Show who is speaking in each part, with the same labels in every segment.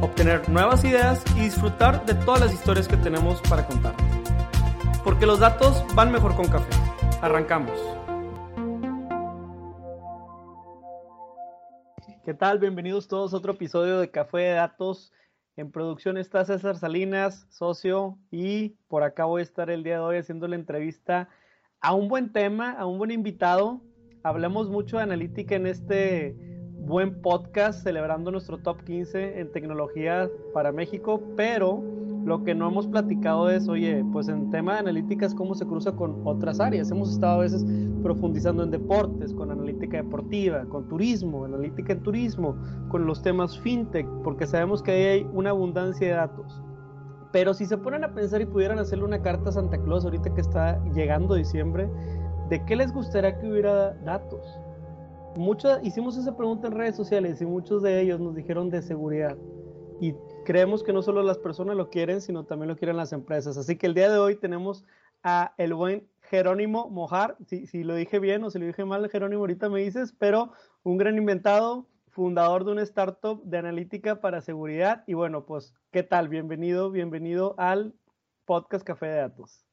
Speaker 1: obtener nuevas ideas y disfrutar de todas las historias que tenemos para contar. Porque los datos van mejor con café. Arrancamos. ¿Qué tal? Bienvenidos todos a otro episodio de Café de Datos. En producción está César Salinas, socio, y por acá voy a estar el día de hoy haciendo la entrevista a un buen tema, a un buen invitado. Hablamos mucho de analítica en este buen podcast celebrando nuestro top 15 en tecnología para México, pero lo que no hemos platicado es, oye, pues en tema de analíticas, cómo se cruza con otras áreas. Hemos estado a veces profundizando en deportes, con analítica deportiva, con turismo, analítica en turismo, con los temas fintech, porque sabemos que ahí hay una abundancia de datos. Pero si se ponen a pensar y pudieran hacerle una carta a Santa Claus ahorita que está llegando diciembre, ¿de qué les gustaría que hubiera datos? Hicimos esa pregunta en redes sociales y muchos de ellos nos dijeron de seguridad. Y creemos que no solo las personas lo quieren, sino también lo quieren las empresas. Así que el día de hoy tenemos a el buen Jerónimo Mojar, si, si lo dije bien o si lo dije mal, Jerónimo, ahorita me dices, pero un gran inventado, fundador de una startup de analítica para seguridad. Y bueno, pues, ¿qué tal? Bienvenido, bienvenido al podcast Café de Datos.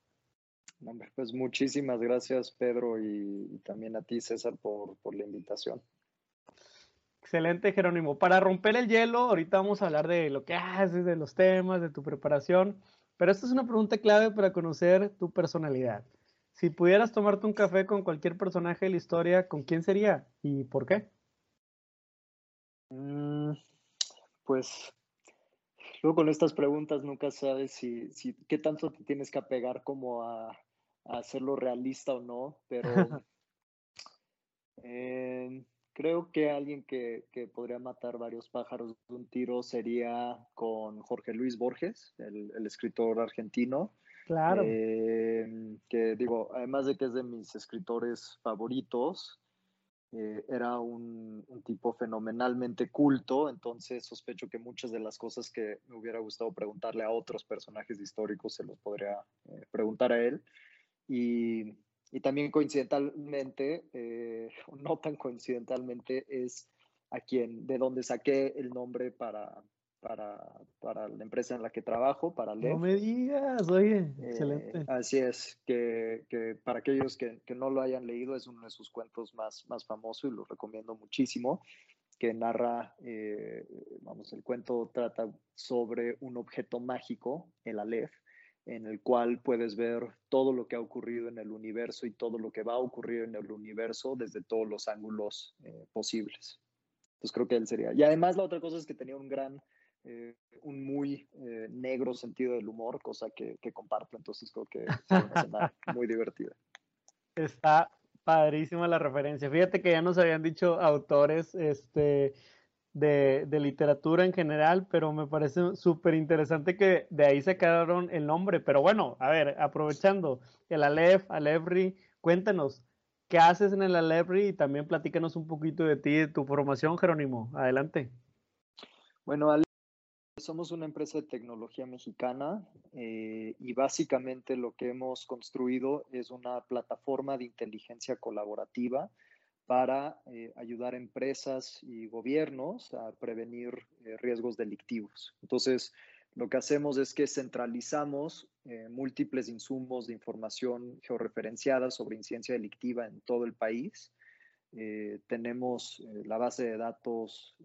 Speaker 2: Pues muchísimas gracias, Pedro, y, también a ti, César, por, la invitación.
Speaker 1: Excelente, Jerónimo. Para romper el hielo, ahorita vamos a hablar de lo que haces, de los temas, de tu preparación, pero esta es una pregunta clave para conocer tu personalidad. Si pudieras tomarte un café con cualquier personaje de la historia, ¿con quién sería y por qué?
Speaker 2: Mm, pues luego con estas preguntas nunca sabes si, si qué tanto te tienes que apegar como a, hacerlo realista o no, pero eh, creo que alguien que, podría matar varios pájaros de un tiro sería con Jorge Luis Borges, el, escritor argentino.
Speaker 1: Claro.
Speaker 2: Eh, que digo, además de que es de mis escritores favoritos, eh, era un, tipo fenomenalmente culto, entonces sospecho que muchas de las cosas que me hubiera gustado preguntarle a otros personajes históricos se los podría preguntar a él. Y, también coincidentalmente, eh, no tan coincidentalmente, es a quien, de donde saqué el nombre para, para, para la empresa en la que trabajo, para
Speaker 1: No me digas, oye,
Speaker 2: eh,
Speaker 1: excelente.
Speaker 2: Así es, que, que para aquellos que, que, no lo hayan leído, es uno de sus cuentos más, más famosos y lo recomiendo muchísimo, que narra, eh, vamos, el cuento trata sobre un objeto mágico, el Aleph, en el cual puedes ver todo lo que ha ocurrido en el universo y todo lo que va a ocurrir en el universo desde todos los ángulos eh, posibles. Entonces creo que él sería. Y además la otra cosa es que tenía un gran, eh, un muy eh, negro sentido del humor, cosa que, que comparto, entonces creo que es una muy divertida.
Speaker 1: Está padrísima la referencia. Fíjate que ya nos habían dicho autores, este, de, literatura en general, pero me parece súper interesante que de ahí se quedaron el nombre. Pero bueno, a ver, aprovechando el Aleph, Alefri, cuéntanos, ¿qué haces en el Alefri? Y también platícanos un poquito de ti, de tu formación, Jerónimo. Adelante.
Speaker 2: Bueno, somos una empresa de tecnología mexicana eh, y básicamente lo que hemos construido es una plataforma de inteligencia colaborativa para eh, ayudar a empresas y gobiernos a prevenir eh, riesgos delictivos. Entonces, lo que hacemos es que centralizamos eh, múltiples insumos de información georreferenciada sobre incidencia delictiva en todo el país. tenemos la base de datos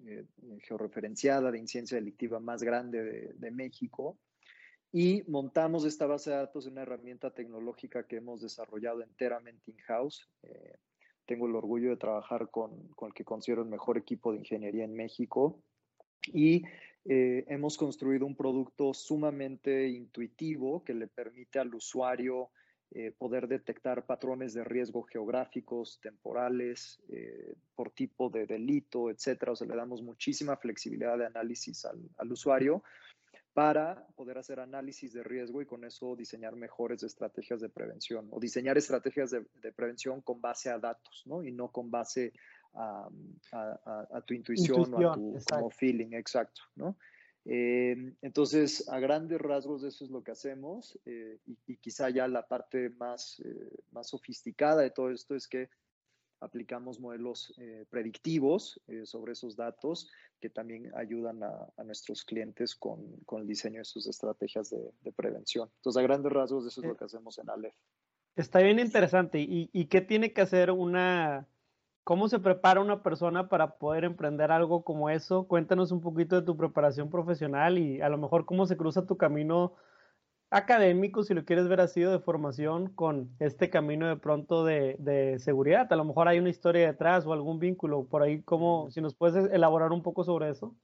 Speaker 2: georreferenciada de incidencia delictiva más grande de, de México y montamos esta base de datos en una herramienta tecnológica que hemos desarrollado enteramente in-house tengo el orgullo de trabajar con, el que considero el mejor equipo de ingeniería en México y eh, hemos construido un producto sumamente intuitivo que le permite al usuario eh, poder detectar patrones de riesgo geográficos, temporales, eh, por tipo de delito, etcétera. O sea, le damos muchísima flexibilidad de análisis al, al usuario para poder hacer análisis de riesgo y con eso diseñar mejores estrategias de prevención o diseñar estrategias de, prevención con base a datos, ¿no? Y no con base a, tu intuición, o a tu feeling, exacto, ¿no? Eh, entonces, a grandes rasgos eso es lo que hacemos eh, y, quizá ya la parte más, eh, más sofisticada de todo esto es que aplicamos modelos predictivos sobre esos datos que también ayudan a, nuestros clientes con, el diseño de sus estrategias de, prevención. Entonces, a grandes rasgos eso es lo que hacemos en Aleph.
Speaker 1: Está bien interesante. ¿Y qué tiene que hacer una, ¿Cómo se prepara una persona para poder emprender algo como eso? Cuéntanos un poquito de tu preparación profesional y a lo mejor cómo se cruza tu camino académico, si lo quieres ver así, de formación, con este camino de pronto de, seguridad. A lo mejor hay una historia detrás o algún vínculo por ahí. ¿cómo, si nos puedes elaborar un poco sobre eso.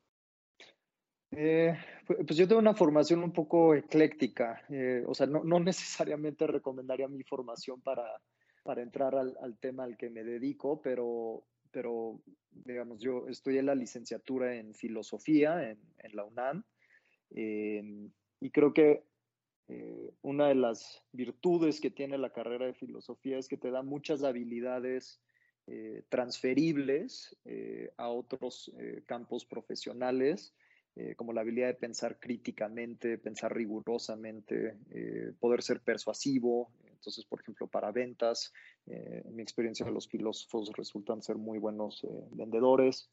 Speaker 2: Eh, pues yo tengo una formación un poco ecléctica, eh, o sea, no, no necesariamente recomendaría mi formación para, para entrar al, tema al que me dedico, pero, pero digamos, yo estudié la licenciatura en filosofía en, la UNAM em, y creo que eh, una de las virtudes que tiene la carrera de filosofía es que te da muchas habilidades eh, transferibles eh, a otros campos profesionales, como la habilidad de pensar críticamente, pensar rigurosamente, poder ser persuasivo, entonces, por ejemplo, para ventas, en mi experiencia los filósofos resultan ser muy buenos vendedores.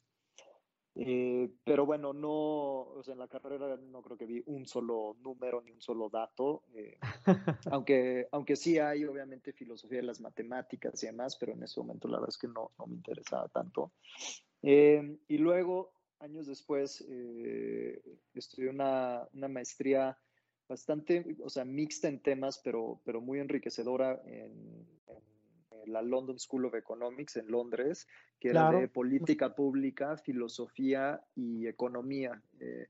Speaker 2: Eh, pero bueno, no, o sea, en la carrera no creo que vi un solo número ni un solo dato, aunque, aunque sí hay obviamente filosofía de las matemáticas y demás, pero en ese momento la verdad es que no, no me interesaba tanto. y luego, años después, estudié una, una maestría bastante, o sea, mixta en temas, pero, pero muy enriquecedora en, la London School of Economics en Londres, que era de política pública, filosofía y economía. Eh,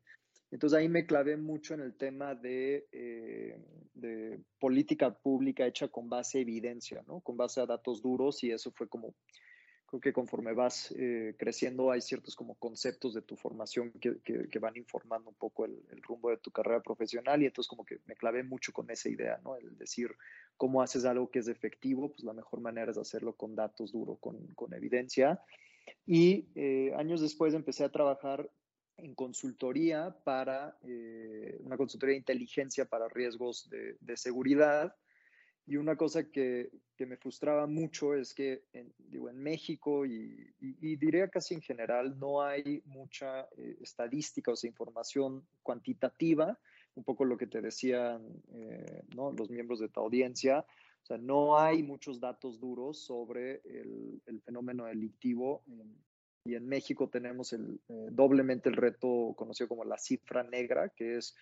Speaker 2: entonces ahí me clavé mucho en el tema de, eh, de, política pública hecha con base a evidencia, ¿no? Con base a datos duros y eso fue como creo que conforme vas eh, creciendo hay ciertos como conceptos de tu formación que, que, van informando un poco el, rumbo de tu carrera profesional y entonces como que me clavé mucho con esa idea, ¿no? El decir cómo haces algo que es efectivo, pues la mejor manera es hacerlo con datos duros, con, con evidencia. Y eh, años después empecé a trabajar en consultoría para eh, una consultoría de inteligencia para riesgos de, de seguridad y una cosa que, que, me frustraba mucho es que, en, digo, en México y, y, diría casi en general, no hay mucha eh, estadística o sea, información cuantitativa, un poco lo que te decían eh, ¿no? los miembros de tu audiencia. O sea, no hay muchos datos duros sobre el, el fenómeno delictivo. y en México tenemos el, eh, doblemente el reto conocido como la cifra negra, que es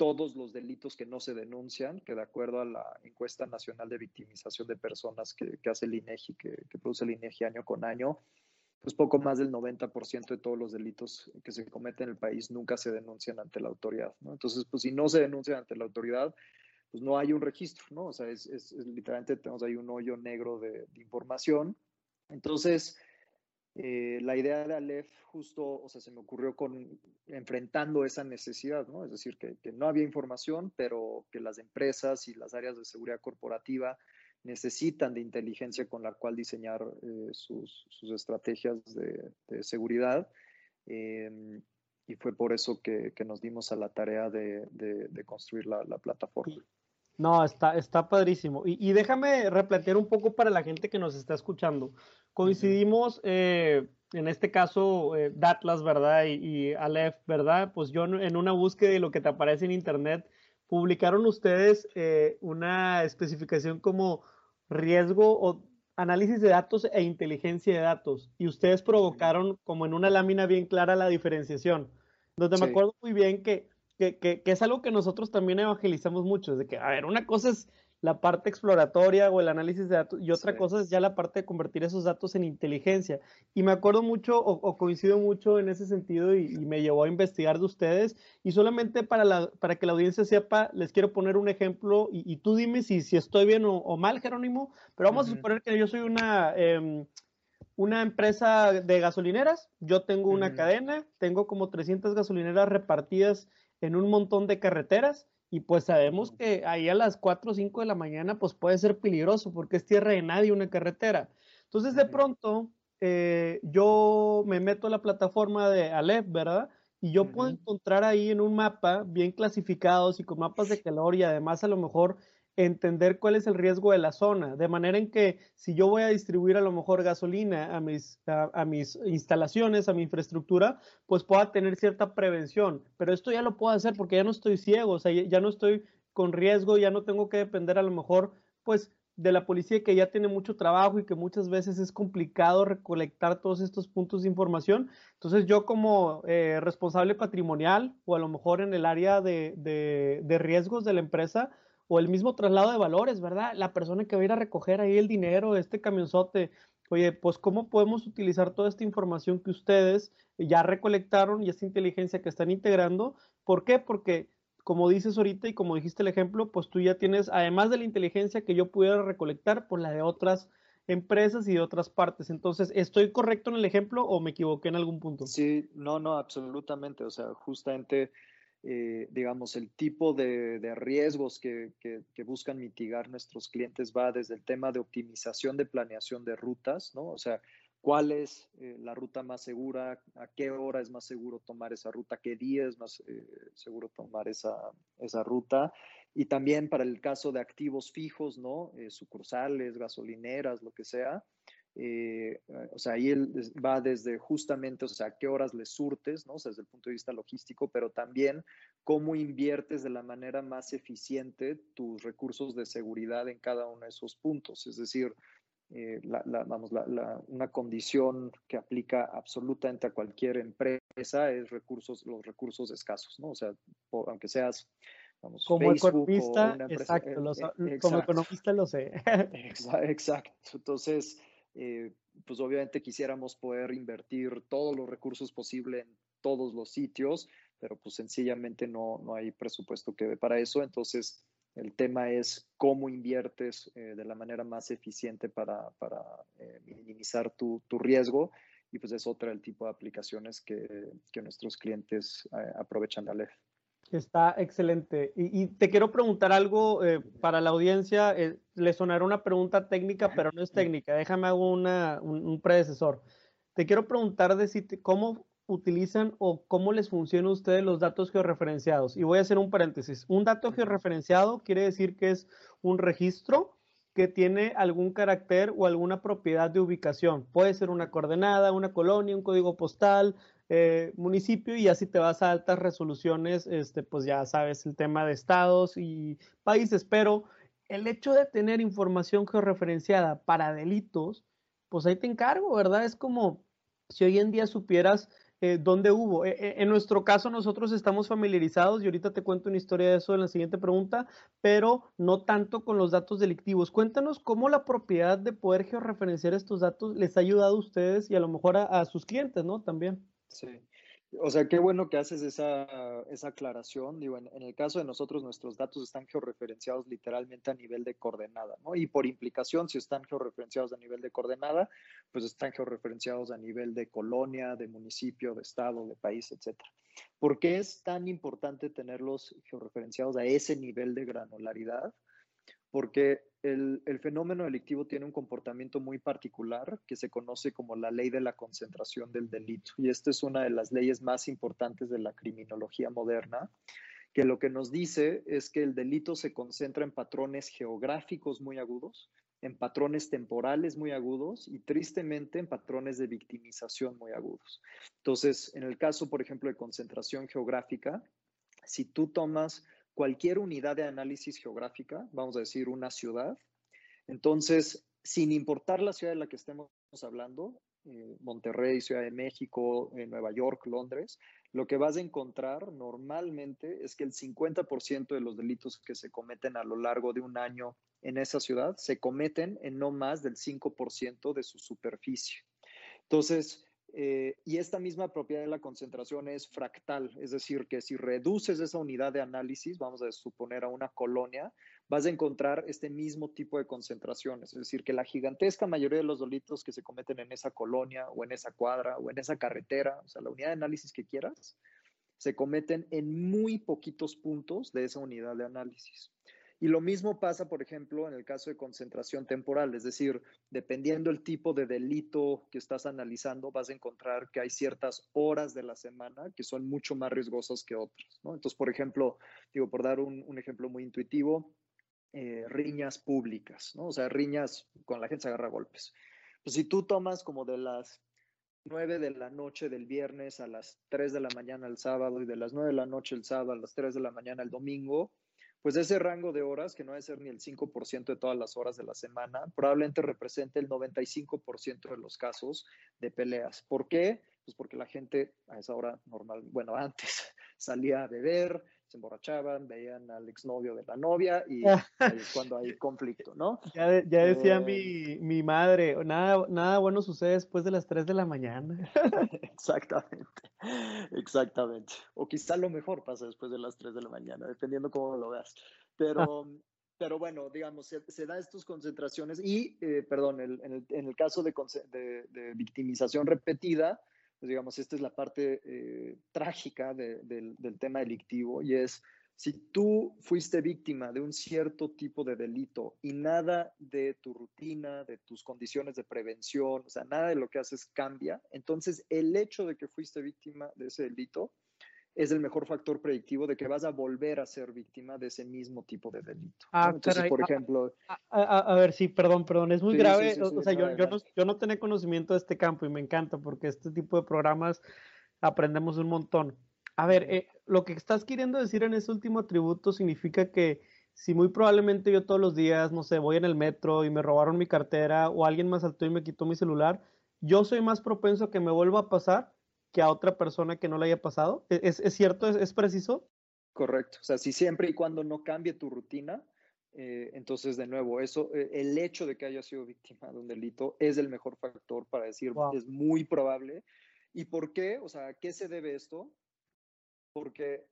Speaker 2: todos los delitos que no se denuncian, que de acuerdo a la encuesta nacional de victimización de personas que, hace el INEGI, que, que, produce el INEGI año con año, pues poco más del 90% de todos los delitos que se cometen en el país nunca se denuncian ante la autoridad, ¿no? Entonces, pues si no se denuncian ante la autoridad, pues no hay un registro, ¿no? O sea, es, es, literalmente tenemos ahí un hoyo negro de, de información. Entonces, eh, la idea de Aleph justo, o sea, se me ocurrió con enfrentando esa necesidad, ¿no? Es decir, que, no había información, pero que las empresas y las áreas de seguridad corporativa necesitan de inteligencia con la cual diseñar eh, sus, estrategias de, seguridad. Em, y fue por eso que, nos dimos a la tarea de, construir la, plataforma.
Speaker 1: No, está, está padrísimo. Y, y, déjame replantear un poco para la gente que nos está escuchando. Coincidimos, eh, en este caso, eh, Datlas, ¿verdad? Y, Aleph, ¿verdad? Pues yo en una búsqueda de lo que te aparece en Internet, publicaron ustedes eh, una especificación como riesgo o análisis de datos e inteligencia de datos. Y ustedes provocaron como en una lámina bien clara la diferenciación. Donde me acuerdo muy bien que, que, que, que, es algo que nosotros también evangelizamos mucho. de que, a ver, una cosa es la parte exploratoria o el análisis de datos y otra cosa es ya la parte de convertir esos datos en inteligencia. Y me acuerdo mucho o, coincido mucho en ese sentido y, me llevó a investigar de ustedes y solamente para, la, para que la audiencia sepa, les quiero poner un ejemplo y, tú dime si, si estoy bien o, mal, Jerónimo, pero vamos a suponer que yo soy una... Em, una empresa de gasolineras, yo tengo una cadena, tengo como 300 gasolineras repartidas en un montón de carreteras y pues sabemos que ahí a las 4 o 5 de la mañana pues puede ser peligroso porque es tierra de nadie una carretera. Entonces de pronto eh, yo me meto a la plataforma de Aleph, ¿verdad? Y yo puedo encontrar ahí en un mapa bien clasificados y con mapas de calor y además a lo mejor entender cuál es el riesgo de la zona, de manera en que si yo voy a distribuir a lo mejor gasolina a mis, a, mis instalaciones, a mi infraestructura, pues pueda tener cierta prevención. Pero esto ya lo puedo hacer porque ya no estoy ciego, o sea, ya no estoy con riesgo, ya no tengo que depender a lo mejor, pues de la policía que ya tiene mucho trabajo y que muchas veces es complicado recolectar todos estos puntos de información. Entonces yo como eh, responsable patrimonial o a lo mejor en el área de, de, de riesgos de la empresa, o el mismo traslado de valores, ¿verdad? La persona que va a ir a recoger ahí el dinero, este camionzote, oye, pues cómo podemos utilizar toda esta información que ustedes ya recolectaron y esta inteligencia que están integrando. ¿Por qué? Porque como dices ahorita y como dijiste el ejemplo, pues tú ya tienes, además de la inteligencia que yo pudiera recolectar, pues la de otras empresas y de otras partes. Entonces, ¿estoy correcto en el ejemplo o me equivoqué en algún punto?
Speaker 2: Sí, no, no, absolutamente. O sea, justamente eh, digamos, el tipo de, riesgos que, buscan mitigar nuestros clientes va desde el tema de optimización de planeación de rutas, ¿no? O sea, cuál es eh, la ruta más segura, a qué hora es más seguro tomar esa ruta, qué día es más eh, seguro tomar esa, esa, ruta. Y también para el caso de activos fijos, ¿no? sucursales, gasolineras, lo que sea, eh, o sea, ahí va desde justamente, o sea, qué horas le surtes, ¿no? O sea, desde el punto de vista logístico, pero también cómo inviertes de la manera más eficiente tus recursos de seguridad en cada uno de esos puntos. Es decir, eh, vamos, una condición que aplica absolutamente a cualquier empresa es recursos, los recursos escasos, ¿no? O sea, aunque seas
Speaker 1: Vamos, como economista, exacto, eh, como economista lo sé.
Speaker 2: Exacto. Entonces, eh, pues obviamente quisiéramos poder invertir todos los recursos posibles en todos los sitios, pero pues sencillamente no, no hay presupuesto que para eso. Entonces, el tema es cómo inviertes eh, de la manera más eficiente para, para eh, minimizar tu, tu, riesgo. Y pues es otra el tipo de aplicaciones que, que nuestros clientes aprovechan de Aleph.
Speaker 1: Está excelente. Y, te quiero preguntar algo eh, para la audiencia. Eh, le sonará una pregunta técnica, pero no es técnica. Déjame hago una, un, predecesor. Te quiero preguntar de si cómo utilizan o cómo les funcionan a ustedes los datos georreferenciados. Y voy a hacer un paréntesis. Un dato georreferenciado quiere decir que es un registro que tiene algún carácter o alguna propiedad de ubicación. Puede ser una coordenada, una colonia, un código postal, eh, municipio y así te vas a altas resoluciones, este, pues ya sabes el tema de estados y países, pero el hecho de tener información georreferenciada para delitos, pues ahí te encargo, ¿verdad? Es como si hoy en día supieras eh, dónde hubo. Eh, en nuestro caso, nosotros estamos familiarizados y ahorita te cuento una historia de eso en la siguiente pregunta, pero no tanto con los datos delictivos. Cuéntanos cómo la propiedad de poder georreferenciar estos datos les ha ayudado a ustedes y a lo mejor a sus clientes, ¿no? También.
Speaker 2: Sí. O sea, qué bueno que haces esa, esa aclaración. Digo, en, el caso de nosotros, nuestros datos están georreferenciados literalmente a nivel de coordenada, ¿no? Y por implicación, si están georreferenciados a nivel de coordenada, pues están georreferenciados a nivel de colonia, de municipio, de estado, de país, etcétera. ¿Por qué es tan importante tenerlos georreferenciados a ese nivel de granularidad? Porque el, fenómeno delictivo tiene un comportamiento muy particular que se conoce como la ley de la concentración del delito. Y esta es una de las leyes más importantes de la criminología moderna, que lo que nos dice es que el delito se concentra en patrones geográficos muy agudos, en patrones temporales muy agudos y tristemente en patrones de victimización muy agudos. Entonces, en el caso, por ejemplo, de concentración geográfica, si tú tomas cualquier unidad de análisis geográfica, vamos a decir una ciudad. Entonces, sin importar la ciudad de la que estemos hablando, eh, Monterrey, Ciudad de México, eh, Nueva York, Londres, lo que vas a encontrar normalmente es que el 50% de los delitos que se cometen a lo largo de un año en esa ciudad se cometen en no más del 5% de su superficie. Entonces, eh, y esta misma propiedad de la concentración es fractal, es decir, que si reduces esa unidad de análisis, vamos a suponer a una colonia, vas a encontrar este mismo tipo de concentraciones, es decir, que la gigantesca mayoría de los delitos que se cometen en esa colonia o en esa cuadra o en esa carretera, o sea, la unidad de análisis que quieras, se cometen en muy poquitos puntos de esa unidad de análisis. Y lo mismo pasa, por ejemplo, en el caso de concentración temporal, es decir, dependiendo el tipo de delito que estás analizando, vas a encontrar que hay ciertas horas de la semana que son mucho más riesgosas que otras. ¿no? Entonces, por ejemplo, digo, por dar un, ejemplo muy intuitivo, eh, riñas públicas, ¿no? O sea, riñas con la gente se agarra golpes. Pues si tú tomas como de las 9 de la noche del viernes a las 3 de la mañana el sábado y de las 9 de la noche el sábado a las 3 de la mañana el domingo, pues ese rango de horas, que no debe ser ni el 5% de todas las horas de la semana, probablemente represente el 95% de los casos de peleas. ¿Por qué? Pues porque la gente a esa hora normal, bueno, antes salía a beber, se emborrachaban, veían al exnovio de la novia y ahí es cuando hay conflicto, ¿no?
Speaker 1: Ya, decía eh, mi, madre, nada, nada bueno sucede después de las 3 de la mañana.
Speaker 2: Exactamente, exactamente. O quizá lo mejor pasa después de las 3 de la mañana, dependiendo cómo lo veas. Pero, pero bueno, digamos, se, da estas concentraciones y, eh, perdón, en, el, caso de, de victimización repetida, pues digamos, esta es la parte eh, trágica del, tema delictivo y es, si tú fuiste víctima de un cierto tipo de delito y nada de tu rutina, de tus condiciones de prevención, o sea, nada de lo que haces cambia, entonces el hecho de que fuiste víctima de ese delito es el mejor factor predictivo de que vas a volver a ser víctima de ese mismo tipo de delito.
Speaker 1: Ah, Entonces, por ejemplo... A, ver, sí, perdón, perdón, es muy grave. o sea, yo, yo, no, yo no tenía conocimiento de este campo y me encanta porque este tipo de programas aprendemos un montón. A ver, eh, lo que estás queriendo decir en ese último atributo significa que si muy probablemente yo todos los días, no sé, voy en el metro y me robaron mi cartera o alguien me asaltó y me quitó mi celular, yo soy más propenso a que me vuelva a pasar que a otra persona que no le haya pasado. ¿E-, ¿Es, es cierto? ¿Es, preciso?
Speaker 2: Correcto. O sea, si siempre y cuando no cambie tu rutina, eh, entonces de nuevo, eso, eh, el hecho de que haya sido víctima de un delito es el mejor factor para decir, es muy probable. ¿Y por qué? O sea, ¿a qué se debe esto? Porque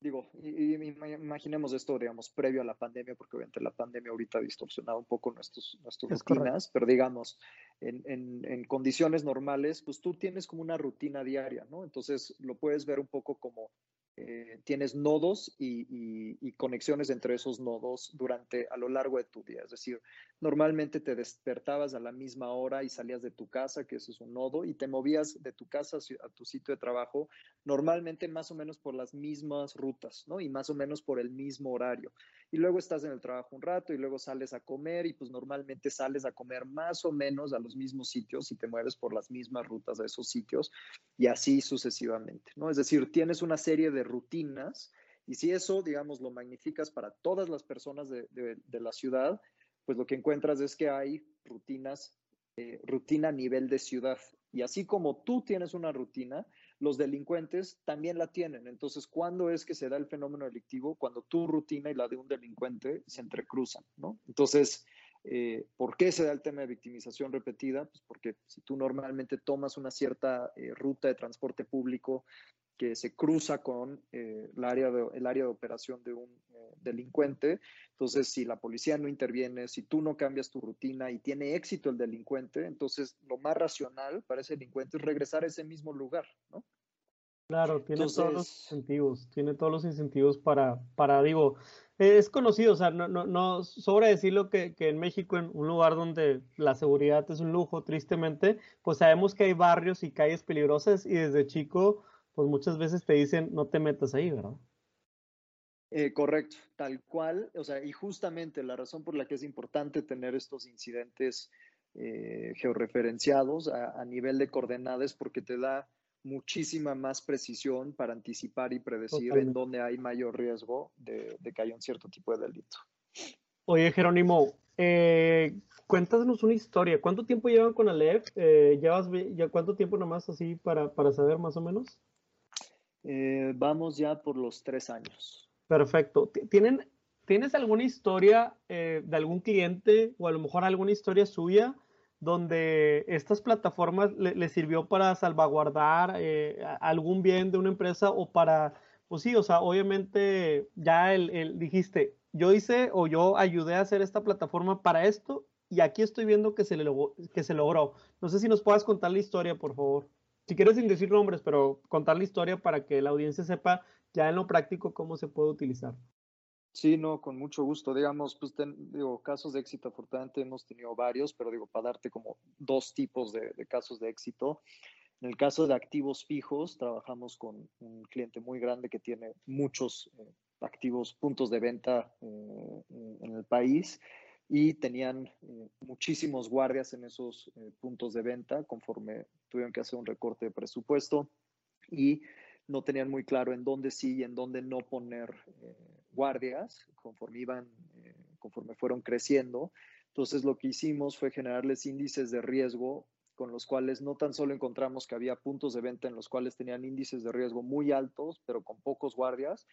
Speaker 2: digo, y, imaginemos esto, digamos, previo a la pandemia, porque obviamente la pandemia ahorita ha distorsionado un poco nuestros, nuestras rutinas, pero digamos, en, en, en, condiciones normales, pues tú tienes como una rutina diaria, ¿no? Entonces lo puedes ver un poco como eh, tienes nodos y, conexiones entre esos nodos durante a lo largo de tu día. Es decir, normalmente te despertabas a la misma hora y salías de tu casa, que ese es un nodo, y te movías de tu casa a tu sitio de trabajo, normalmente más o menos por las mismas rutas, ¿no? Y más o menos por el mismo horario. Y luego estás en el trabajo un rato y luego sales a comer y pues normalmente sales a comer más o menos a los mismos sitios y te mueves por las mismas rutas de esos sitios y así sucesivamente, ¿no? Es decir, tienes una serie de rutinas y si eso, digamos, lo magnificas para todas las personas de, la ciudad, pues lo que encuentras es que hay rutinas, eh, rutina a nivel de ciudad. Y así como tú tienes una rutina, los delincuentes también la tienen. Entonces, ¿cuándo es que se da el fenómeno delictivo? Cuando tu rutina y la de un delincuente se entrecruzan, ¿no? Entonces, eh, ¿por qué se da el tema de victimización repetida? Pues porque si tú normalmente tomas una cierta eh, ruta de transporte público que se cruza con eh, el, área de, el área de operación de un eh, delincuente. Entonces, si la policía no interviene, si tú no cambias tu rutina y tiene éxito el delincuente, entonces lo más racional para ese delincuente es regresar a ese mismo lugar, ¿no?
Speaker 1: Claro, tiene todos los incentivos, tiene todos los incentivos para, para digo, es conocido, o sea, no, no, no sobra decirlo que, que en México, en un lugar donde la seguridad es un lujo, tristemente, pues sabemos que hay barrios y calles peligrosas y desde chico pues muchas veces te dicen no te metas ahí, ¿verdad?
Speaker 2: Eh, correcto, tal cual, o sea, y justamente la razón por la que es importante tener estos incidentes eh, georreferenciados a, nivel de coordenadas porque te da muchísima más precisión para anticipar y predecir en dónde hay mayor riesgo de, que haya un cierto tipo de delito.
Speaker 1: Oye, Jerónimo, eh, cuéntanos una historia. ¿Cuánto tiempo llevan con Aleph? Eh, ¿Llevas ya cuánto tiempo nomás así para, para saber más o menos?
Speaker 2: Eh, vamos ya por los tres años.
Speaker 1: Perfecto. ¿Tienen, ¿Tienes alguna historia eh, de algún cliente o a lo mejor alguna historia suya donde estas plataformas le, sirvió para salvaguardar eh, algún bien de una empresa o para, pues sí, o sea, obviamente ya el, dijiste, yo hice o yo ayudé a hacer esta plataforma para esto y aquí estoy viendo que se, que se logró. No sé si nos puedas contar la historia, por favor. si quieres sin decir nombres, pero contar la historia para que la audiencia sepa ya en lo práctico cómo se puede utilizar.
Speaker 2: Sí, no, con mucho gusto. Digamos, pues digo, casos de éxito, afortunadamente hemos tenido varios, pero digo, para darte como dos tipos de, casos de éxito. En el caso de activos fijos, trabajamos con un cliente muy grande que tiene muchos eh, activos, puntos de venta eh, en el país y tenían eh, muchísimos guardias en esos eh, puntos de venta conforme tuvieron que hacer un recorte de presupuesto y no tenían muy claro en dónde sí y en dónde no poner eh, guardias conforme iban, conforme fueron creciendo. Entonces lo que hicimos fue generarles índices de riesgo con los cuales no tan solo encontramos que había puntos de venta en los cuales tenían índices de riesgo muy altos, pero con pocos guardias,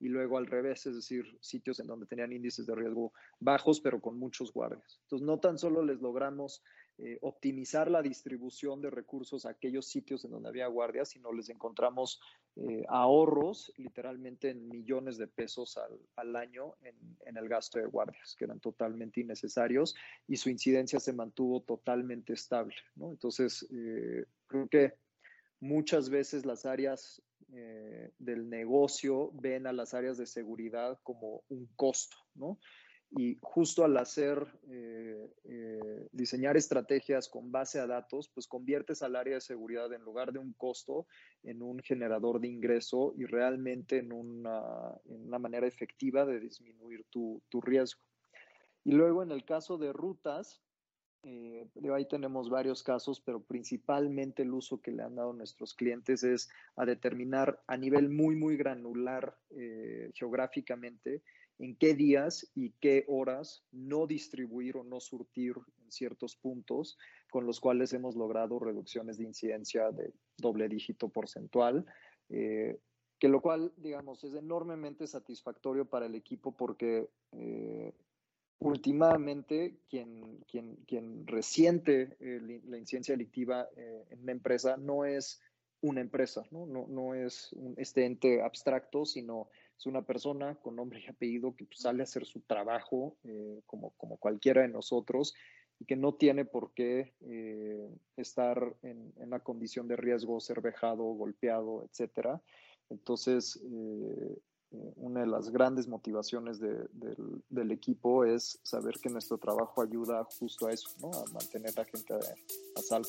Speaker 2: y luego al revés, es decir, sitios en donde tenían índices de riesgo bajos, pero con muchos guardias. Entonces, no tan solo les logramos eh, optimizar la distribución de recursos a aquellos sitios en donde había guardias, sino les encontramos eh, ahorros literalmente en millones de pesos al, año en, el gasto de guardias, que eran totalmente innecesarios y su incidencia se mantuvo totalmente estable. Entonces, eh, creo que muchas veces las áreas del negocio ven a las áreas de seguridad como un costo, ¿no? Y justo al hacer, eh, eh, diseñar estrategias con base a datos, pues conviertes al área de seguridad en lugar de un costo en un generador de ingreso y realmente en una, en una manera efectiva de disminuir tu, tu riesgo. Y luego en el caso de rutas, eh, ahí tenemos varios casos, pero principalmente el uso que le han dado nuestros clientes es a determinar a nivel muy, muy granular eh, geográficamente en qué días y qué horas no distribuir o no surtir en ciertos puntos, con los cuales hemos logrado reducciones de incidencia de doble dígito porcentual. Eh, que lo cual, digamos, es enormemente satisfactorio para el equipo porque eh, últimamente quien, quien, quien resiente eh, la incidencia delictiva en una empresa no es una empresa, no, no, no es este ente abstracto, sino es una persona con nombre y apellido que pues, sale a hacer su trabajo eh, como, como cualquiera de nosotros y que no tiene por qué estar en, en, una condición de riesgo, ser vejado, golpeado, etcétera. Entonces, eh, una de las grandes motivaciones del, equipo es saber que nuestro trabajo ayuda justo a eso, ¿no? a mantener a la gente a, salvo.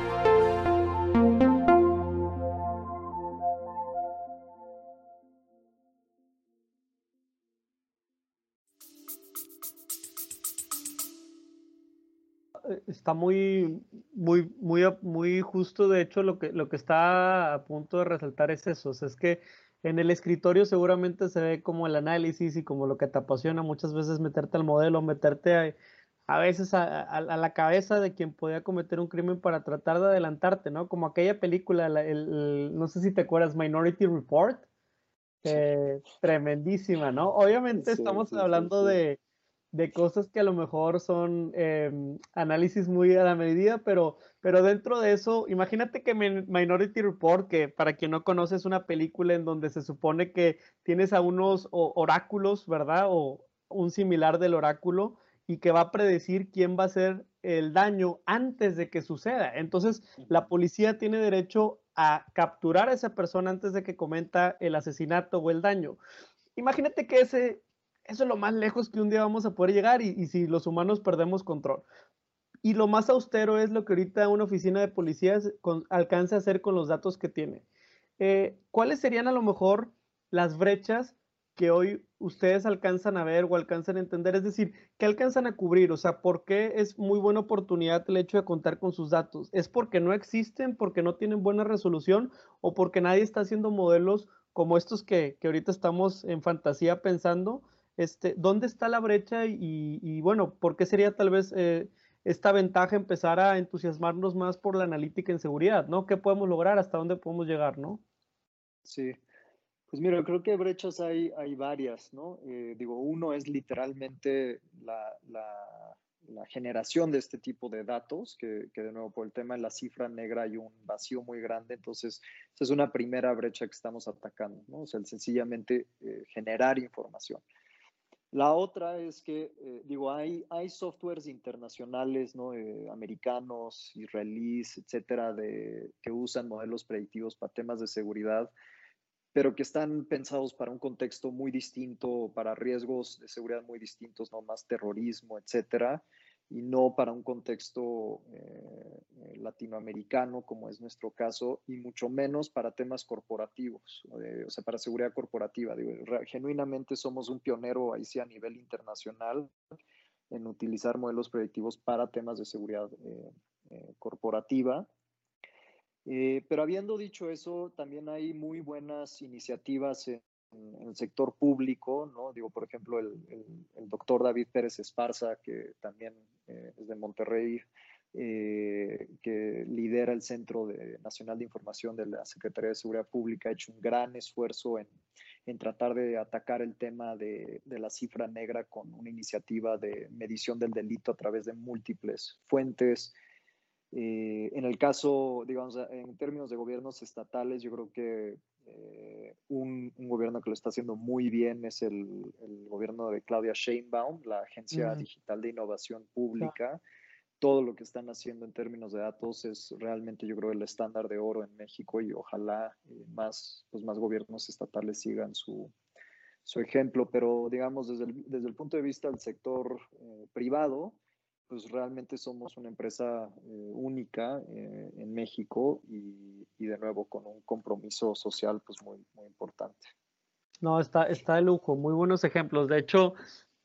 Speaker 1: está muy, muy, muy, muy justo. De hecho, lo que, lo que está a punto de resaltar es eso. es que en el escritorio seguramente se ve como el análisis y como lo que te apasiona muchas veces meterte al modelo, meterte a, veces a, la cabeza de quien podía cometer un crimen para tratar de adelantarte, ¿no? Como aquella película, el, no sé si te acuerdas, Minority Report, tremendísima, ¿no? Obviamente estamos hablando de de cosas que a lo mejor son em, análisis muy a la medida, pero, pero dentro de eso, imagínate que Minority Report, que para quien no conoce es una película en donde se supone que tienes a unos oráculos, ¿verdad? O un similar del oráculo y que va a predecir quién va a hacer el daño antes de que suceda. Entonces, la policía tiene derecho a capturar a esa persona antes de que cometa el asesinato o el daño. Imagínate que ese eso es lo más lejos que un día vamos a poder llegar y, si los humanos perdemos control. Y lo más austero es lo que ahorita una oficina de policías alcanza a hacer con los datos que tiene. Eh, ¿Cuáles serían a lo mejor las brechas que hoy ustedes alcanzan a ver o alcanzan a entender? Es decir, ¿qué alcanzan a cubrir? O sea, ¿por qué es muy buena oportunidad el hecho de contar con sus datos? ¿Es porque no existen, porque no tienen buena resolución o porque nadie está haciendo modelos como estos que, ahorita estamos en fantasía pensando? Este, ¿Dónde está la brecha y, bueno, por qué sería tal vez eh, esta ventaja empezar a entusiasmarnos más por la analítica en seguridad, ¿no? ¿Qué podemos lograr? ¿Hasta dónde podemos llegar, no?
Speaker 2: Sí, pues mira, creo que brechas hay, hay varias, ¿no? Eh, digo, uno es literalmente la, generación de este tipo de datos, que, de nuevo por el tema de la cifra negra hay un vacío muy grande, entonces esa es una primera brecha que estamos atacando, ¿no? O sea, el sencillamente eh, generar información. La otra es que, eh, digo, hay, hay softwares internacionales, ¿no? americanos, israelíes, etcétera, de, que usan modelos predictivos para temas de seguridad pero que están pensados para un contexto muy distinto, para riesgos de seguridad muy distintos, no más terrorismo, etcétera, y no para un contexto eh, eh, latinoamericano, como es nuestro caso, y mucho menos para temas corporativos, o sea, para seguridad corporativa. genuinamente somos un pionero ahí sí a nivel internacional en utilizar modelos predictivos para temas de seguridad eh, corporativa pero habiendo dicho eso, también hay muy buenas iniciativas en, el sector público, ¿no? Digo, por ejemplo, el, doctor David Pérez Esparza, que también eh, es de Monterrey, eh, que lidera el Centro Nacional de Información de la Secretaría de Seguridad Pública, ha hecho un gran esfuerzo en, tratar de atacar el tema de, de, la cifra negra con una iniciativa de medición del delito a través de múltiples fuentes. Eh, en el caso, digamos, en términos de gobiernos estatales, yo creo que eh, un, gobierno que lo está haciendo muy bien es el, gobierno de Claudia Sheinbaum, la Agencia Digital de Innovación Pública. Todo lo que están haciendo en términos de datos es realmente, yo creo, el estándar de oro en México y ojalá eh, más, pues más gobiernos estatales sigan su, su ejemplo. Pero, digamos, desde el, desde el punto de vista del sector privado, pues realmente somos una empresa eh, única eh, en México y, de nuevo con un compromiso social pues muy, muy importante.
Speaker 1: No, está, está de lujo, muy buenos ejemplos. De hecho,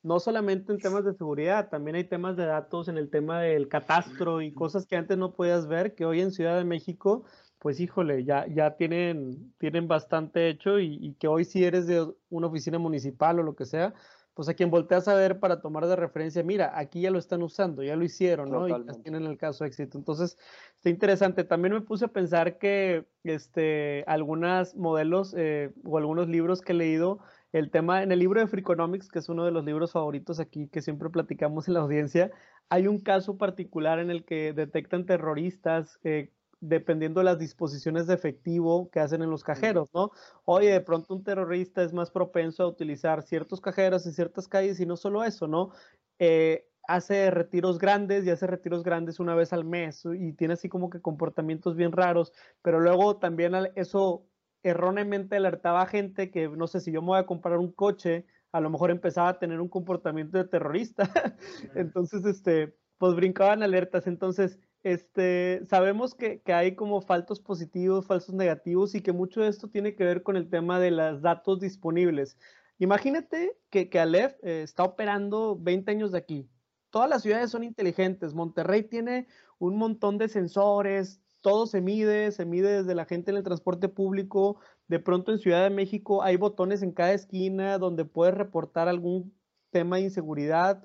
Speaker 1: no solamente en temas de seguridad, también hay temas de datos en el tema del catastro y cosas que antes no podías ver, que hoy en Ciudad de México, pues híjole, ya, ya tienen, tienen bastante hecho y, y que hoy si eres de una oficina municipal o lo que sea, pues a quien volteas a ver para tomar de referencia, mira, aquí ya lo están usando, ya lo hicieron, ¿no? Y tienen el caso de éxito. Entonces, está interesante. También me puse a pensar que este, algunos modelos eh, o algunos libros que he leído, el tema, en el libro de Freakonomics, que es uno de los libros favoritos aquí que siempre platicamos en la audiencia, hay un caso particular en el que detectan terroristas eh, dependiendo de las disposiciones de efectivo que hacen en los cajeros, ¿no? Oye, de pronto un terrorista es más propenso a utilizar ciertos cajeros en ciertas calles y no solo eso, ¿no? Eh, hace retiros grandes y hace retiros grandes una vez al mes y tiene así como que comportamientos bien raros, pero luego también eso erróneamente alertaba a gente que, no sé, si yo me voy a comprar un coche, a lo mejor empezaba a tener un comportamiento de terrorista. Entonces, este, pues brincaban alertas. Entonces, este, sabemos que, hay como faltos positivos, falsos negativos y que mucho de esto tiene que ver con el tema de los datos disponibles. Imagínate que, que Aleph eh, está operando 20 años de aquí. Todas las ciudades son inteligentes. Monterrey tiene un montón de sensores, todo se mide, se mide desde la gente en el transporte público. De pronto en Ciudad de México hay botones en cada esquina donde puedes reportar algún tema de inseguridad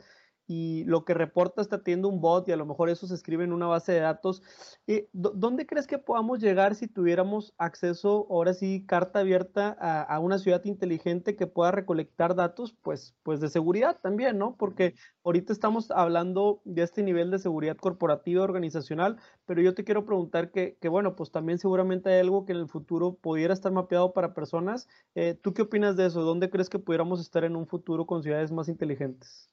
Speaker 1: y lo que reporta está teniendo un bot y a lo mejor eso se escribe en una base de datos. Eh, ¿Dónde crees que podamos llegar si tuviéramos acceso, ahora sí, carta abierta a, una ciudad inteligente que pueda recolectar datos, pues, pues de seguridad también, ¿no? Porque ahorita estamos hablando de este nivel de seguridad corporativa, organizacional, pero yo te quiero preguntar que, bueno, pues también seguramente hay algo que en el futuro pudiera estar mapeado para personas. Eh, ¿Tú qué opinas de eso? ¿Dónde crees que pudiéramos estar en un futuro con ciudades más inteligentes?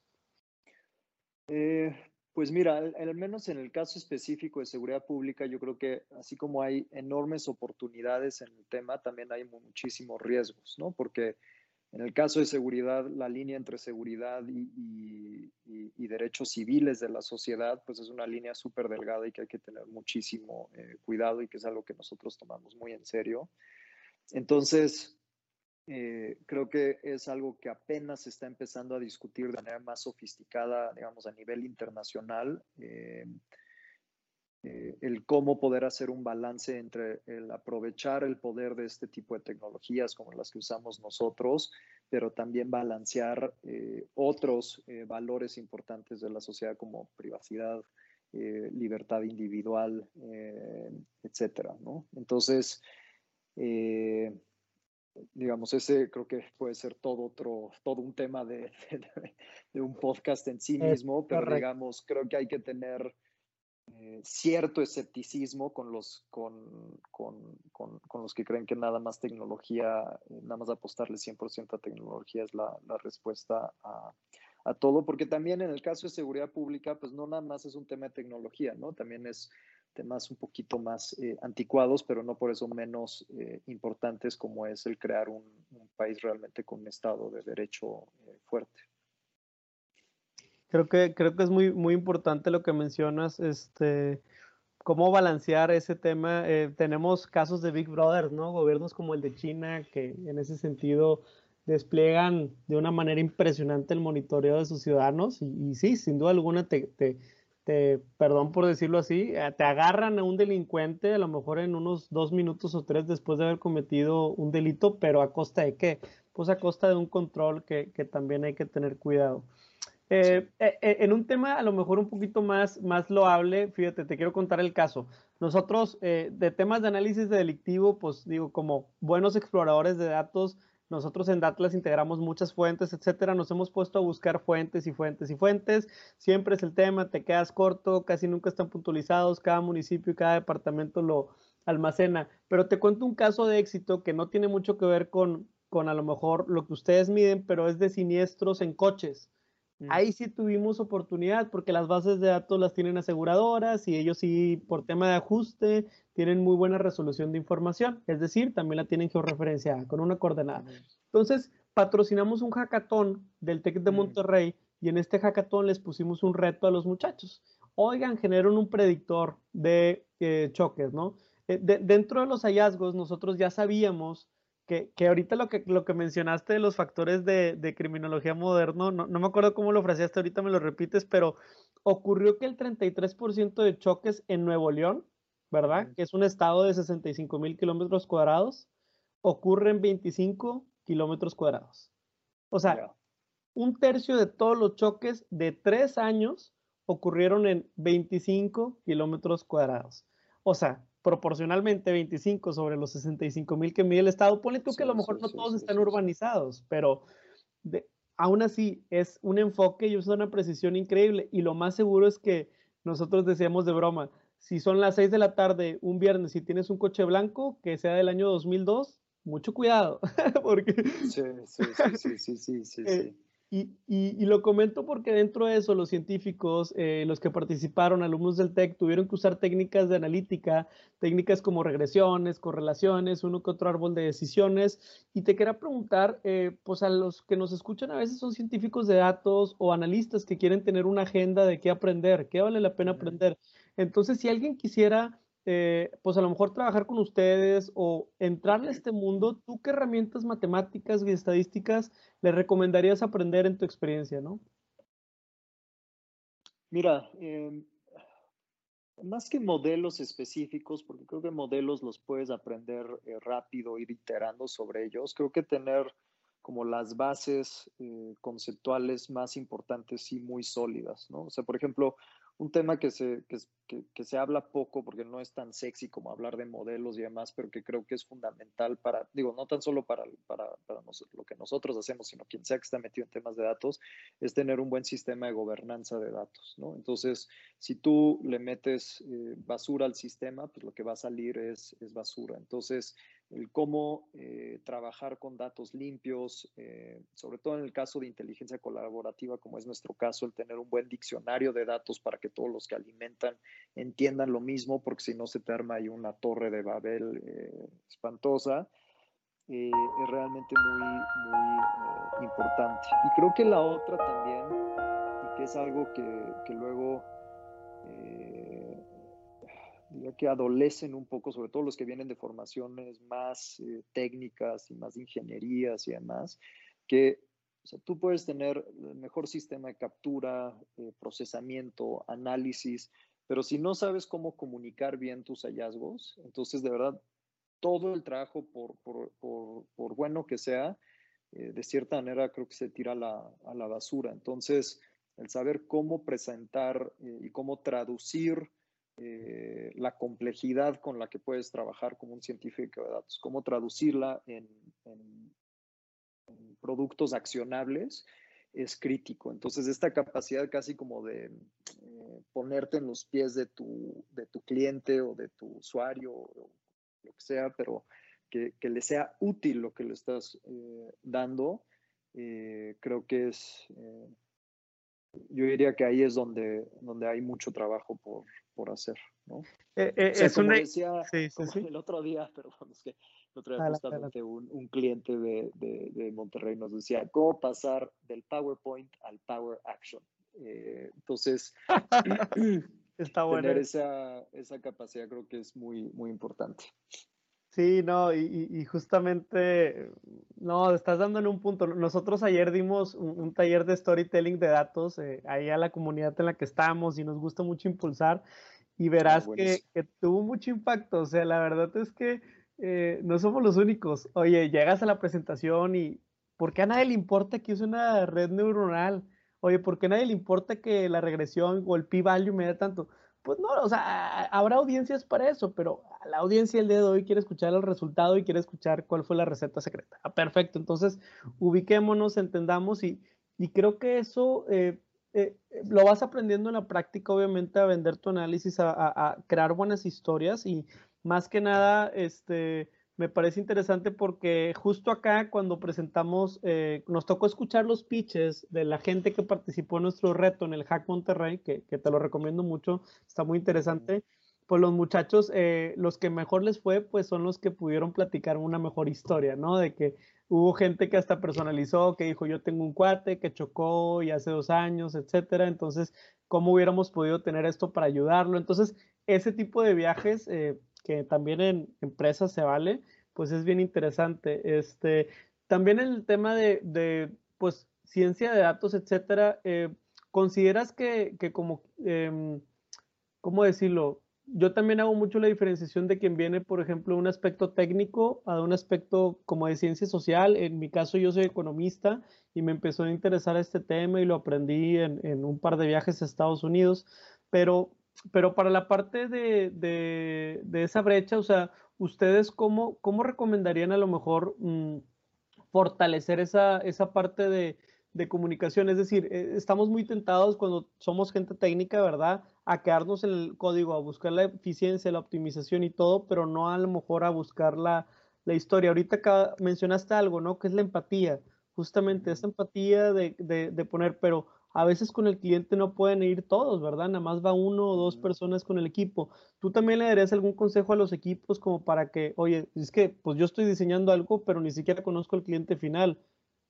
Speaker 2: Eh, pues mira, al, menos en el caso específico de seguridad pública, yo creo que así como hay enormes oportunidades en el tema, también hay muchísimos riesgos, ¿no? Porque en el caso de seguridad, la línea entre seguridad y, derechos civiles de la sociedad, pues es una línea súper delgada y que hay que tener muchísimo eh, cuidado y que es algo que nosotros tomamos muy en serio. Entonces, eh, creo que es algo que apenas se está empezando a discutir de manera más sofisticada, digamos, a nivel internacional. Eh, eh, el cómo poder hacer un balance entre el aprovechar el poder de este tipo de tecnologías como las que usamos nosotros, pero también balancear otros valores importantes de la sociedad como privacidad, libertad individual, etcétera, ¿no? Entonces, digamos, ese creo que puede ser todo otro, todo un tema de, de, un podcast en sí mismo, pero digamos, creo que hay que tener eh, cierto escepticismo con los, con, con, con, con, los que creen que nada más tecnología, eh, nada más apostarle 100% a tecnología es la, la respuesta a, a todo, porque también en el caso de seguridad pública, pues no nada más es un tema de tecnología, ¿no? También es temas un poquito más eh, anticuados, pero no por eso menos eh, importantes como es el crear un, país realmente con un Estado de Derecho eh, fuerte.
Speaker 1: Creo que, creo que es muy, muy importante lo que mencionas, este, cómo balancear ese tema. tenemos casos de Big Brother, ¿no? Gobiernos como el de China, que en ese sentido despliegan de una manera impresionante el monitoreo de sus ciudadanos y, sí, sin duda alguna te, perdón por decirlo así, eh, te agarran a un delincuente a lo mejor en unos dos minutos o tres después de haber cometido un delito, pero a costa de qué? Pues a costa de un control que, que también hay que tener cuidado. Eh, eh, en un tema a lo mejor un poquito más, más loable, fíjate, te quiero contar el caso. Nosotros de temas de análisis de delictivo, pues digo, como buenos exploradores de datos, nosotros en Datlas integramos muchas fuentes, etcétera. Nos hemos puesto a buscar fuentes y fuentes y fuentes. Siempre es el tema, te quedas corto, casi nunca están puntualizados. Cada municipio y cada departamento lo almacena. Pero te cuento un caso de éxito que no tiene mucho que ver con, con a lo mejor lo que ustedes miden, pero es de siniestros en coches. Mm. Ahí sí tuvimos oportunidad porque las bases de datos las tienen aseguradoras y ellos sí, por tema de ajuste, tienen muy buena resolución de información. Es decir, también la tienen georreferenciada con una coordenada. Entonces, patrocinamos un hackathon del TEC de Monterrey y en este hackathon les pusimos un reto a los muchachos. Oigan, generaron un predictor de eh, choques, ¿no? Eh, dentro de los hallazgos, nosotros ya sabíamos que, ahorita lo que, lo que mencionaste de los factores de, criminología moderno, no, me acuerdo cómo lo ofreciste, ahorita me lo repites, pero ocurrió que el 33% de choques en Nuevo León, ¿verdad? Que es un estado de 65 mil kilómetros cuadrados, ocurre en 25 kilómetros cuadrados. O sea, un tercio de todos los choques de tres años ocurrieron en 25 kilómetros cuadrados. O sea, proporcionalmente 25 sobre los 65 mil que mide el Estado. Ponle tú que a lo mejor no todos están urbanizados, pero aún así es un enfoque y es una precisión increíble. Y lo más seguro es que nosotros decíamos de broma, si son las 6 de la tarde un viernes y tienes un coche blanco que sea del año 2002, mucho cuidado, porque...
Speaker 2: Sí, sí, sí, sí, sí, sí,
Speaker 1: eh, y, y, lo comento porque dentro de eso los científicos, eh, los que participaron, alumnos del TEC, tuvieron que usar técnicas de analítica, técnicas como regresiones, correlaciones, uno que otro árbol de decisiones. Y te quería preguntar, eh, pues a los que nos escuchan a veces son científicos de datos o analistas que quieren tener una agenda de qué aprender, qué vale la pena aprender. Entonces, si alguien quisiera eh, pues a lo mejor trabajar con ustedes o entrar en este mundo, ¿tú qué herramientas matemáticas y estadísticas le recomendarías aprender en tu experiencia, no?
Speaker 2: Mira, em, más que modelos específicos, porque creo que modelos los puedes aprender eh, rápido, ir iterando sobre ellos, creo que tener como las bases eh, conceptuales más importantes y muy sólidas, ¿no? O sea, por ejemplo, un tema que se, que, que, se habla poco porque no es tan sexy como hablar de modelos y demás, pero que creo que es fundamental para, digo, no tan solo para, para, para lo que nosotros hacemos, sino quien sea que está metido en temas de datos, es tener un buen sistema de gobernanza de datos, ¿no? Entonces, si tú le metes eh, basura al sistema, pues lo que va a salir es, es basura. Entonces, el cómo eh, trabajar con datos limpios, eh, sobre todo en el caso de inteligencia colaborativa, como es nuestro caso, el tener un buen diccionario de datos para que todos los que alimentan entiendan lo mismo, porque si no se te arma ahí una torre de Babel eh, espantosa, es realmente muy, muy importante. Y creo que la otra también, y que es algo que, que luego que adolecen un poco, sobre todo los que vienen de formaciones más eh, técnicas y más ingenierías y demás, que tú puedes tener el mejor sistema de captura, eh, procesamiento, análisis, pero si no sabes cómo comunicar bien tus hallazgos, entonces de verdad todo el trabajo, por, por, por, bueno que sea, eh, de cierta manera creo que se tira a la, a la basura. Entonces, el saber cómo presentar y cómo traducir eh, la complejidad con la que puedes trabajar como un científico de datos, cómo traducirla en, productos accionables es crítico. Entonces, esta capacidad casi como de eh, ponerte en los pies de tu, de tu cliente o de tu usuario, o lo que sea, pero que, le sea útil lo que le estás eh, dando, creo que es yo diría que ahí es donde, donde hay mucho trabajo por, por hacer, ¿no?
Speaker 1: Eh, eh, es como
Speaker 2: decía el otro día, pero es que el otro día justamente un, un, cliente de, de, de, Monterrey nos decía cómo pasar del PowerPoint al Power Action. Eh, entonces,
Speaker 1: Está bueno.
Speaker 2: tener esa, esa capacidad creo que es muy, muy importante.
Speaker 1: Sí, no, y, justamente, no, estás dando en un punto. Nosotros ayer dimos un, taller de storytelling de datos eh, ahí a la comunidad en la que estamos y nos gusta mucho impulsar y ah, verás que, tuvo mucho impacto. O sea, la verdad es que eh, no somos los únicos. Oye, llegas a la presentación y ¿por qué a nadie le importa que use una red neuronal? Oye, ¿por qué a nadie le importa que la regresión o el p-value me dé tanto? Pues no, o sea, habrá audiencias para eso, pero la audiencia el día de hoy quiere escuchar el resultado y quiere escuchar cuál fue la receta secreta. Ah, perfecto, entonces ubiquémonos, entendamos y, y creo que eso eh, eh, lo vas aprendiendo en la práctica, obviamente, a vender tu análisis, a, a, crear buenas historias y más que nada, este, me parece interesante porque justo acá cuando presentamos, eh, nos tocó escuchar los pitches de la gente que participó en nuestro reto en el Hack Monterrey, que, que te lo recomiendo mucho, está muy interesante. Pues los muchachos, eh, los que mejor les fue, pues son los que pudieron platicar una mejor historia, ¿no? De que hubo gente que hasta personalizó, que dijo, yo tengo un cuate que chocó y hace dos años, etcétera. Entonces, ¿cómo hubiéramos podido tener esto para ayudarlo? Entonces, ese tipo de viajes, eh, que también en empresas se vale, pues es bien interesante. Este, también el tema de, de pues, ciencia de datos, etcétera, eh, ¿consideras que, que como, eh, ¿cómo decirlo? Yo también hago mucho la diferenciación de quien viene, por ejemplo, un aspecto técnico a un aspecto como de ciencia social. En mi caso, yo soy economista y me empezó a interesar este tema y lo aprendí en, en un par de viajes a Estados Unidos. Pero pero para la parte de, de, esa brecha, o sea, ¿ustedes cómo, cómo recomendarían a lo mejor mm, fortalecer esa, esa parte de, de, comunicación? Es decir, eh, estamos muy tentados cuando somos gente técnica, ¿verdad? A quedarnos en el código, a buscar la eficiencia, la optimización y todo, pero no a lo mejor a buscar la, la historia. Ahorita acá mencionaste algo, ¿no? Que es la empatía. Justamente esa empatía de, de poner, pero a veces con el cliente no pueden ir todos, ¿verdad? Nada más va uno o dos personas con el equipo. ¿Tú también le darías algún consejo a los equipos como para que, oye, es que pues yo estoy diseñando algo, pero ni siquiera conozco el cliente final?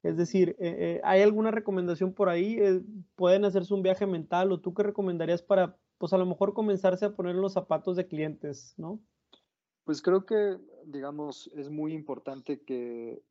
Speaker 1: Es decir, eh, eh, ¿hay alguna recomendación por ahí? Eh, ¿Pueden hacerse un viaje mental o tú qué recomendarías para, pues a lo mejor comenzarse a poner los zapatos de clientes, ¿no?
Speaker 2: Pues creo que, digamos, es muy importante que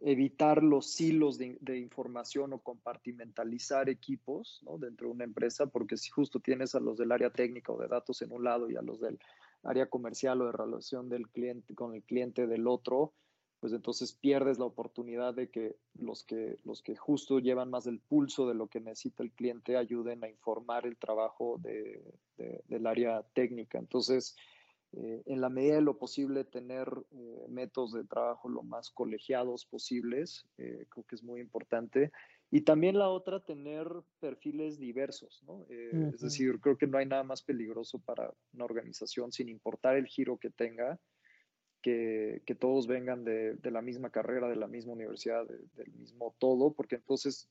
Speaker 2: evitar los hilos de, información o compartimentalizar equipos dentro de una empresa, porque si justo tienes a los del área técnica o de datos en un lado y a los del área comercial o de relación del cliente con el cliente del otro, pues entonces pierdes la oportunidad de que los que, los que justo llevan más el pulso de lo que necesita el cliente ayuden a informar el trabajo del área técnica. Entonces, eh, en la medida de lo posible, tener eh, métodos de trabajo lo más colegiados posibles, eh, creo que es muy importante. Y también la otra, tener perfiles diversos, ¿no? Es decir, creo que no hay nada más peligroso para una organización, sin importar el giro que tenga, que, que todos vengan de, de, la misma carrera, de la misma universidad, del mismo todo, porque entonces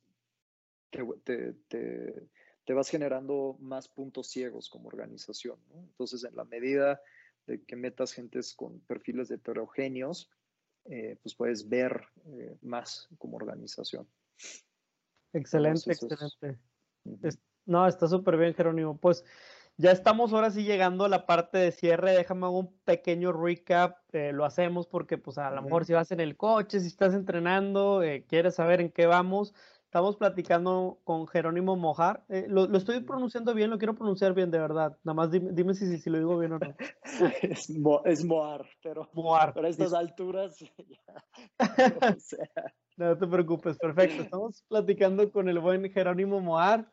Speaker 2: te, te, te, te vas generando más puntos ciegos como organización. ¿no? Entonces, en la medida de que metas gentes con perfiles heterogéneos, eh, pues puedes ver eh, más como organización.
Speaker 1: Excelente, excelente. no, está súper bien, Jerónimo. Pues ya estamos ahora sí llegando a la parte de cierre. Déjame un pequeño recap. Eh, lo hacemos porque, pues, a lo mejor si vas en el coche, si estás entrenando, eh, quieres saber en qué vamos. Estamos platicando con Jerónimo Mojar. Eh, lo, estoy pronunciando bien, lo quiero pronunciar bien, de verdad. Nada más dime, si, si, lo digo bien o no.
Speaker 2: es, es Moar, pero
Speaker 1: Moar.
Speaker 2: a estas alturas.
Speaker 1: no te preocupes, perfecto. Estamos platicando con el buen Jerónimo Moar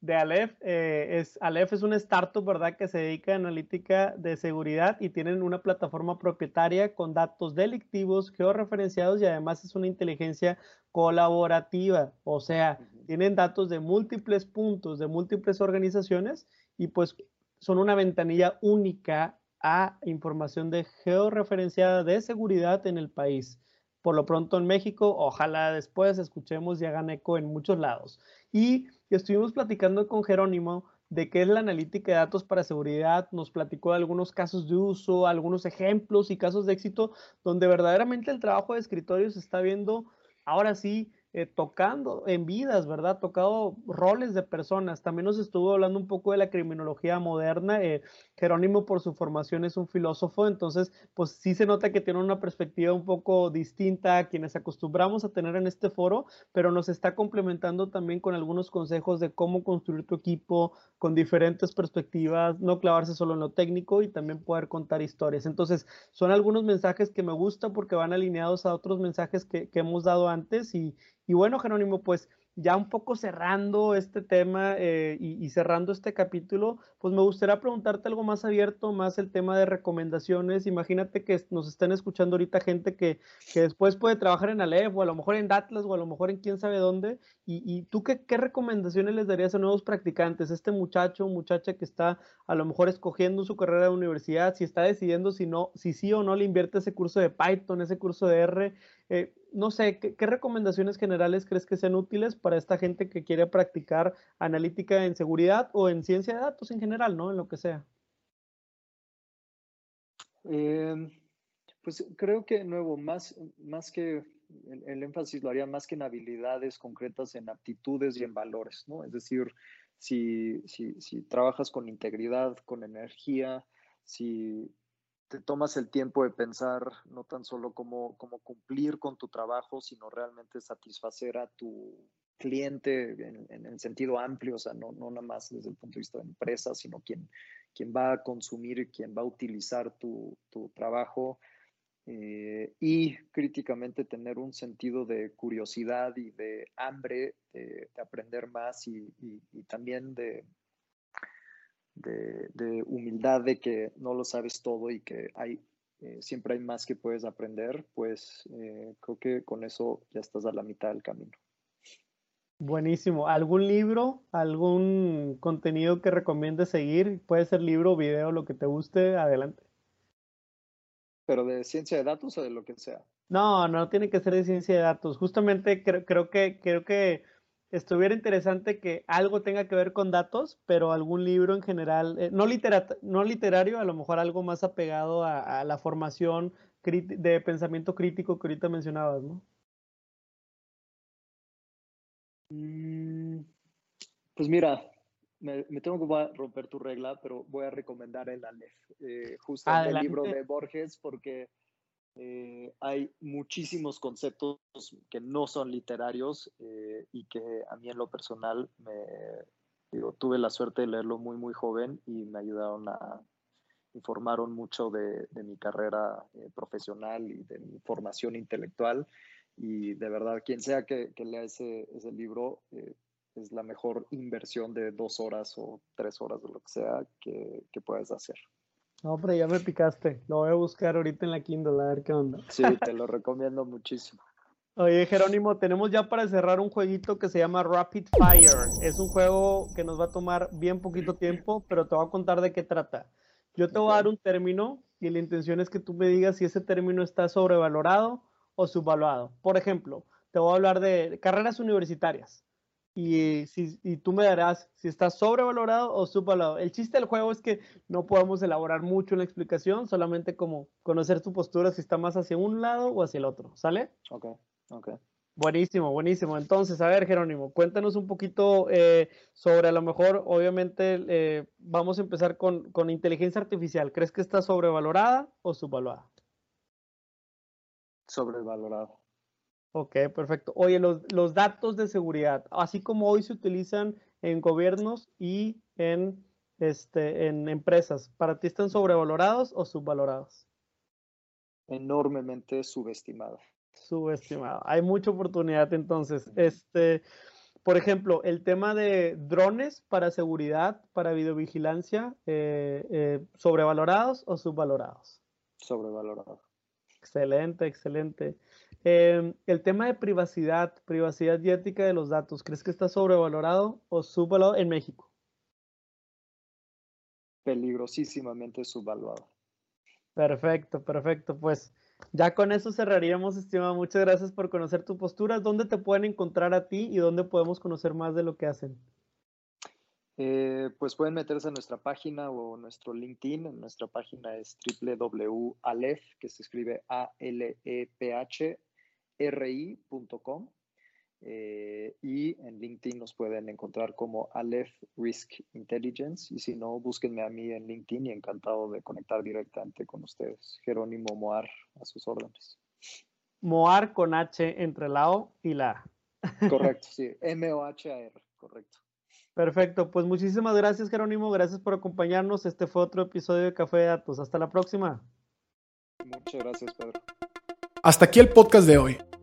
Speaker 1: de Aleph. Eh, es, Aleph es una startup, ¿verdad?, que se dedica a analítica de seguridad y tienen una plataforma propietaria con datos delictivos, georreferenciados y además es una inteligencia colaborativa. O sea, tienen datos de múltiples puntos, de múltiples organizaciones y pues son una ventanilla única a información de georreferenciada de seguridad en el país. Por lo pronto en México, ojalá después escuchemos y hagan eco en muchos lados. Y estuvimos platicando con Jerónimo de qué es la analítica de datos para seguridad, nos platicó de algunos casos de uso, algunos ejemplos y casos de éxito donde verdaderamente el trabajo de escritorio se está viendo ahora sí eh, tocando en vidas, ¿verdad? Tocado roles de personas. También nos estuvo hablando un poco de la criminología moderna. Eh, Jerónimo, por su formación, es un filósofo, entonces, pues sí se nota que tiene una perspectiva un poco distinta a quienes acostumbramos a tener en este foro, pero nos está complementando también con algunos consejos de cómo construir tu equipo con diferentes perspectivas, no clavarse solo en lo técnico y también poder contar historias. Entonces, son algunos mensajes que me gusta porque van alineados a otros mensajes que, que hemos dado antes y, y bueno, Jerónimo, pues ya un poco cerrando este tema eh, y, cerrando este capítulo, pues me gustaría preguntarte algo más abierto, más el tema de recomendaciones. Imagínate que nos están escuchando ahorita gente que, después puede trabajar en Aleph o a lo mejor en Datlas o a lo mejor en quién sabe dónde. ¿Y, tú qué, qué, recomendaciones les darías a nuevos practicantes? Este muchacho, muchacha que está a lo mejor escogiendo su carrera de universidad, si está decidiendo si, no, si sí o no le invierte ese curso de Python, ese curso de R. Eh, no sé, ¿qué, recomendaciones generales crees que sean útiles para esta gente que quiere practicar analítica en seguridad o en ciencia de datos en general, ¿no? En lo que sea.
Speaker 2: Em, pues creo que, de nuevo, más, más que el, énfasis lo haría más que en habilidades concretas, en aptitudes y en valores, ¿no? Es decir, si, si, si trabajas con integridad, con energía, si te tomas el tiempo de pensar no tan solo cómo, cómo cumplir con tu trabajo, sino realmente satisfacer a tu cliente en, el sentido amplio, o sea, no, no nada más desde el punto de vista de empresa, sino quien, quien va a consumir quien va a utilizar tu, tu trabajo. Eh, y críticamente tener un sentido de curiosidad y de hambre de, aprender más y, y también de, de, humildad de que no lo sabes todo y que hay, eh, siempre hay más que puedes aprender, pues eh, creo que con eso ya estás a la mitad del camino.
Speaker 1: Buenísimo. ¿Algún libro, algún contenido que recomiendes seguir? Puede ser libro, video, lo que te guste, adelante.
Speaker 2: ¿Pero de ciencia de datos o de lo que sea?
Speaker 1: No, no tiene que ser de ciencia de datos. Justamente creo, creo que, creo que estuviera interesante que algo tenga que ver con datos, pero algún libro en general, eh, no, no literario, a lo mejor algo más apegado a, la formación de pensamiento crítico que ahorita mencionabas, ¿no?
Speaker 2: Mm, pues mira, me, tengo que romper tu regla, pero voy a recomendar el Aleph, eh, justo el libro de Borges, porque eh, hay muchísimos conceptos que no son literarios eh, y que a mí en lo personal me, digo, tuve la suerte de leerlo muy, muy joven y me ayudaron a, informaron mucho de, mi carrera eh, profesional y de mi formación intelectual. Y de verdad, quien sea que, lea ese, ese libro, es la mejor inversión de dos horas o tres horas de lo que sea que, que puedas hacer.
Speaker 1: No, pero ya me picaste. Lo voy a buscar ahorita en la Kindle a ver qué onda.
Speaker 2: Sí, te lo recomiendo muchísimo.
Speaker 1: Oye, Jerónimo, tenemos ya para cerrar un jueguito que se llama Rapid Fire. Es un juego que nos va a tomar bien poquito tiempo, pero te voy a contar de qué trata. Yo te voy a dar un término y la intención es que tú me digas si ese término está sobrevalorado o subvaluado. Por ejemplo, te voy a hablar de carreras universitarias y, si, y tú me darás si está sobrevalorado o subvalorado. El chiste del juego es que no podemos elaborar mucho en la explicación, solamente como conocer tu postura si está más hacia un lado o hacia el otro. ¿Sale?
Speaker 2: Ok, ok.
Speaker 1: Buenísimo, buenísimo. Entonces, a ver, Jerónimo, cuéntanos un poquito eh, sobre a lo mejor, obviamente, eh, vamos a empezar con, con, inteligencia artificial. ¿Crees que está sobrevalorada o subvalorada?
Speaker 2: Sobrevalorada.
Speaker 1: Ok, perfecto. Oye, los, los datos de seguridad, así como hoy se utilizan en gobiernos y en, este, en empresas, ¿para ti están sobrevalorados o subvalorados?
Speaker 2: Enormemente subestimados
Speaker 1: subestimado. Hay mucha oportunidad entonces. Este, por ejemplo, el tema de drones para seguridad, para videovigilancia, eh, eh, ¿sobrevalorados o subvalorados?
Speaker 2: Sobrevalorados.
Speaker 1: Excelente, excelente. Em, el tema de privacidad, privacidad y ética de los datos, ¿crees que está sobrevalorado o subvalorado en México?
Speaker 2: Peligrosísimamente subvaluado.
Speaker 1: Perfecto, perfecto. Pues ya con eso cerraríamos, estimado. Muchas gracias por conocer tu postura. ¿Dónde te pueden encontrar a ti y dónde podemos conocer más de lo que hacen?
Speaker 2: Eh, pues pueden meterse en nuestra página o nuestro LinkedIn. Nuestra página es www.alef, que se escribe A-L-E-P-H-R-I.com. Eh, y en LinkedIn nos pueden encontrar como Aleph Risk Intelligence. Y si no, búsquenme a mí en LinkedIn y encantado de conectar directamente con ustedes. Jerónimo Moar, a sus órdenes.
Speaker 1: Moar con H entre la O y la
Speaker 2: A. Correcto, sí. M-O-H-A-R, correcto.
Speaker 1: Perfecto, pues muchísimas gracias Jerónimo, gracias por acompañarnos. Este fue otro episodio de Café de Datos. Hasta la próxima.
Speaker 2: Muchas gracias, Pedro.
Speaker 3: Hasta aquí el podcast de hoy.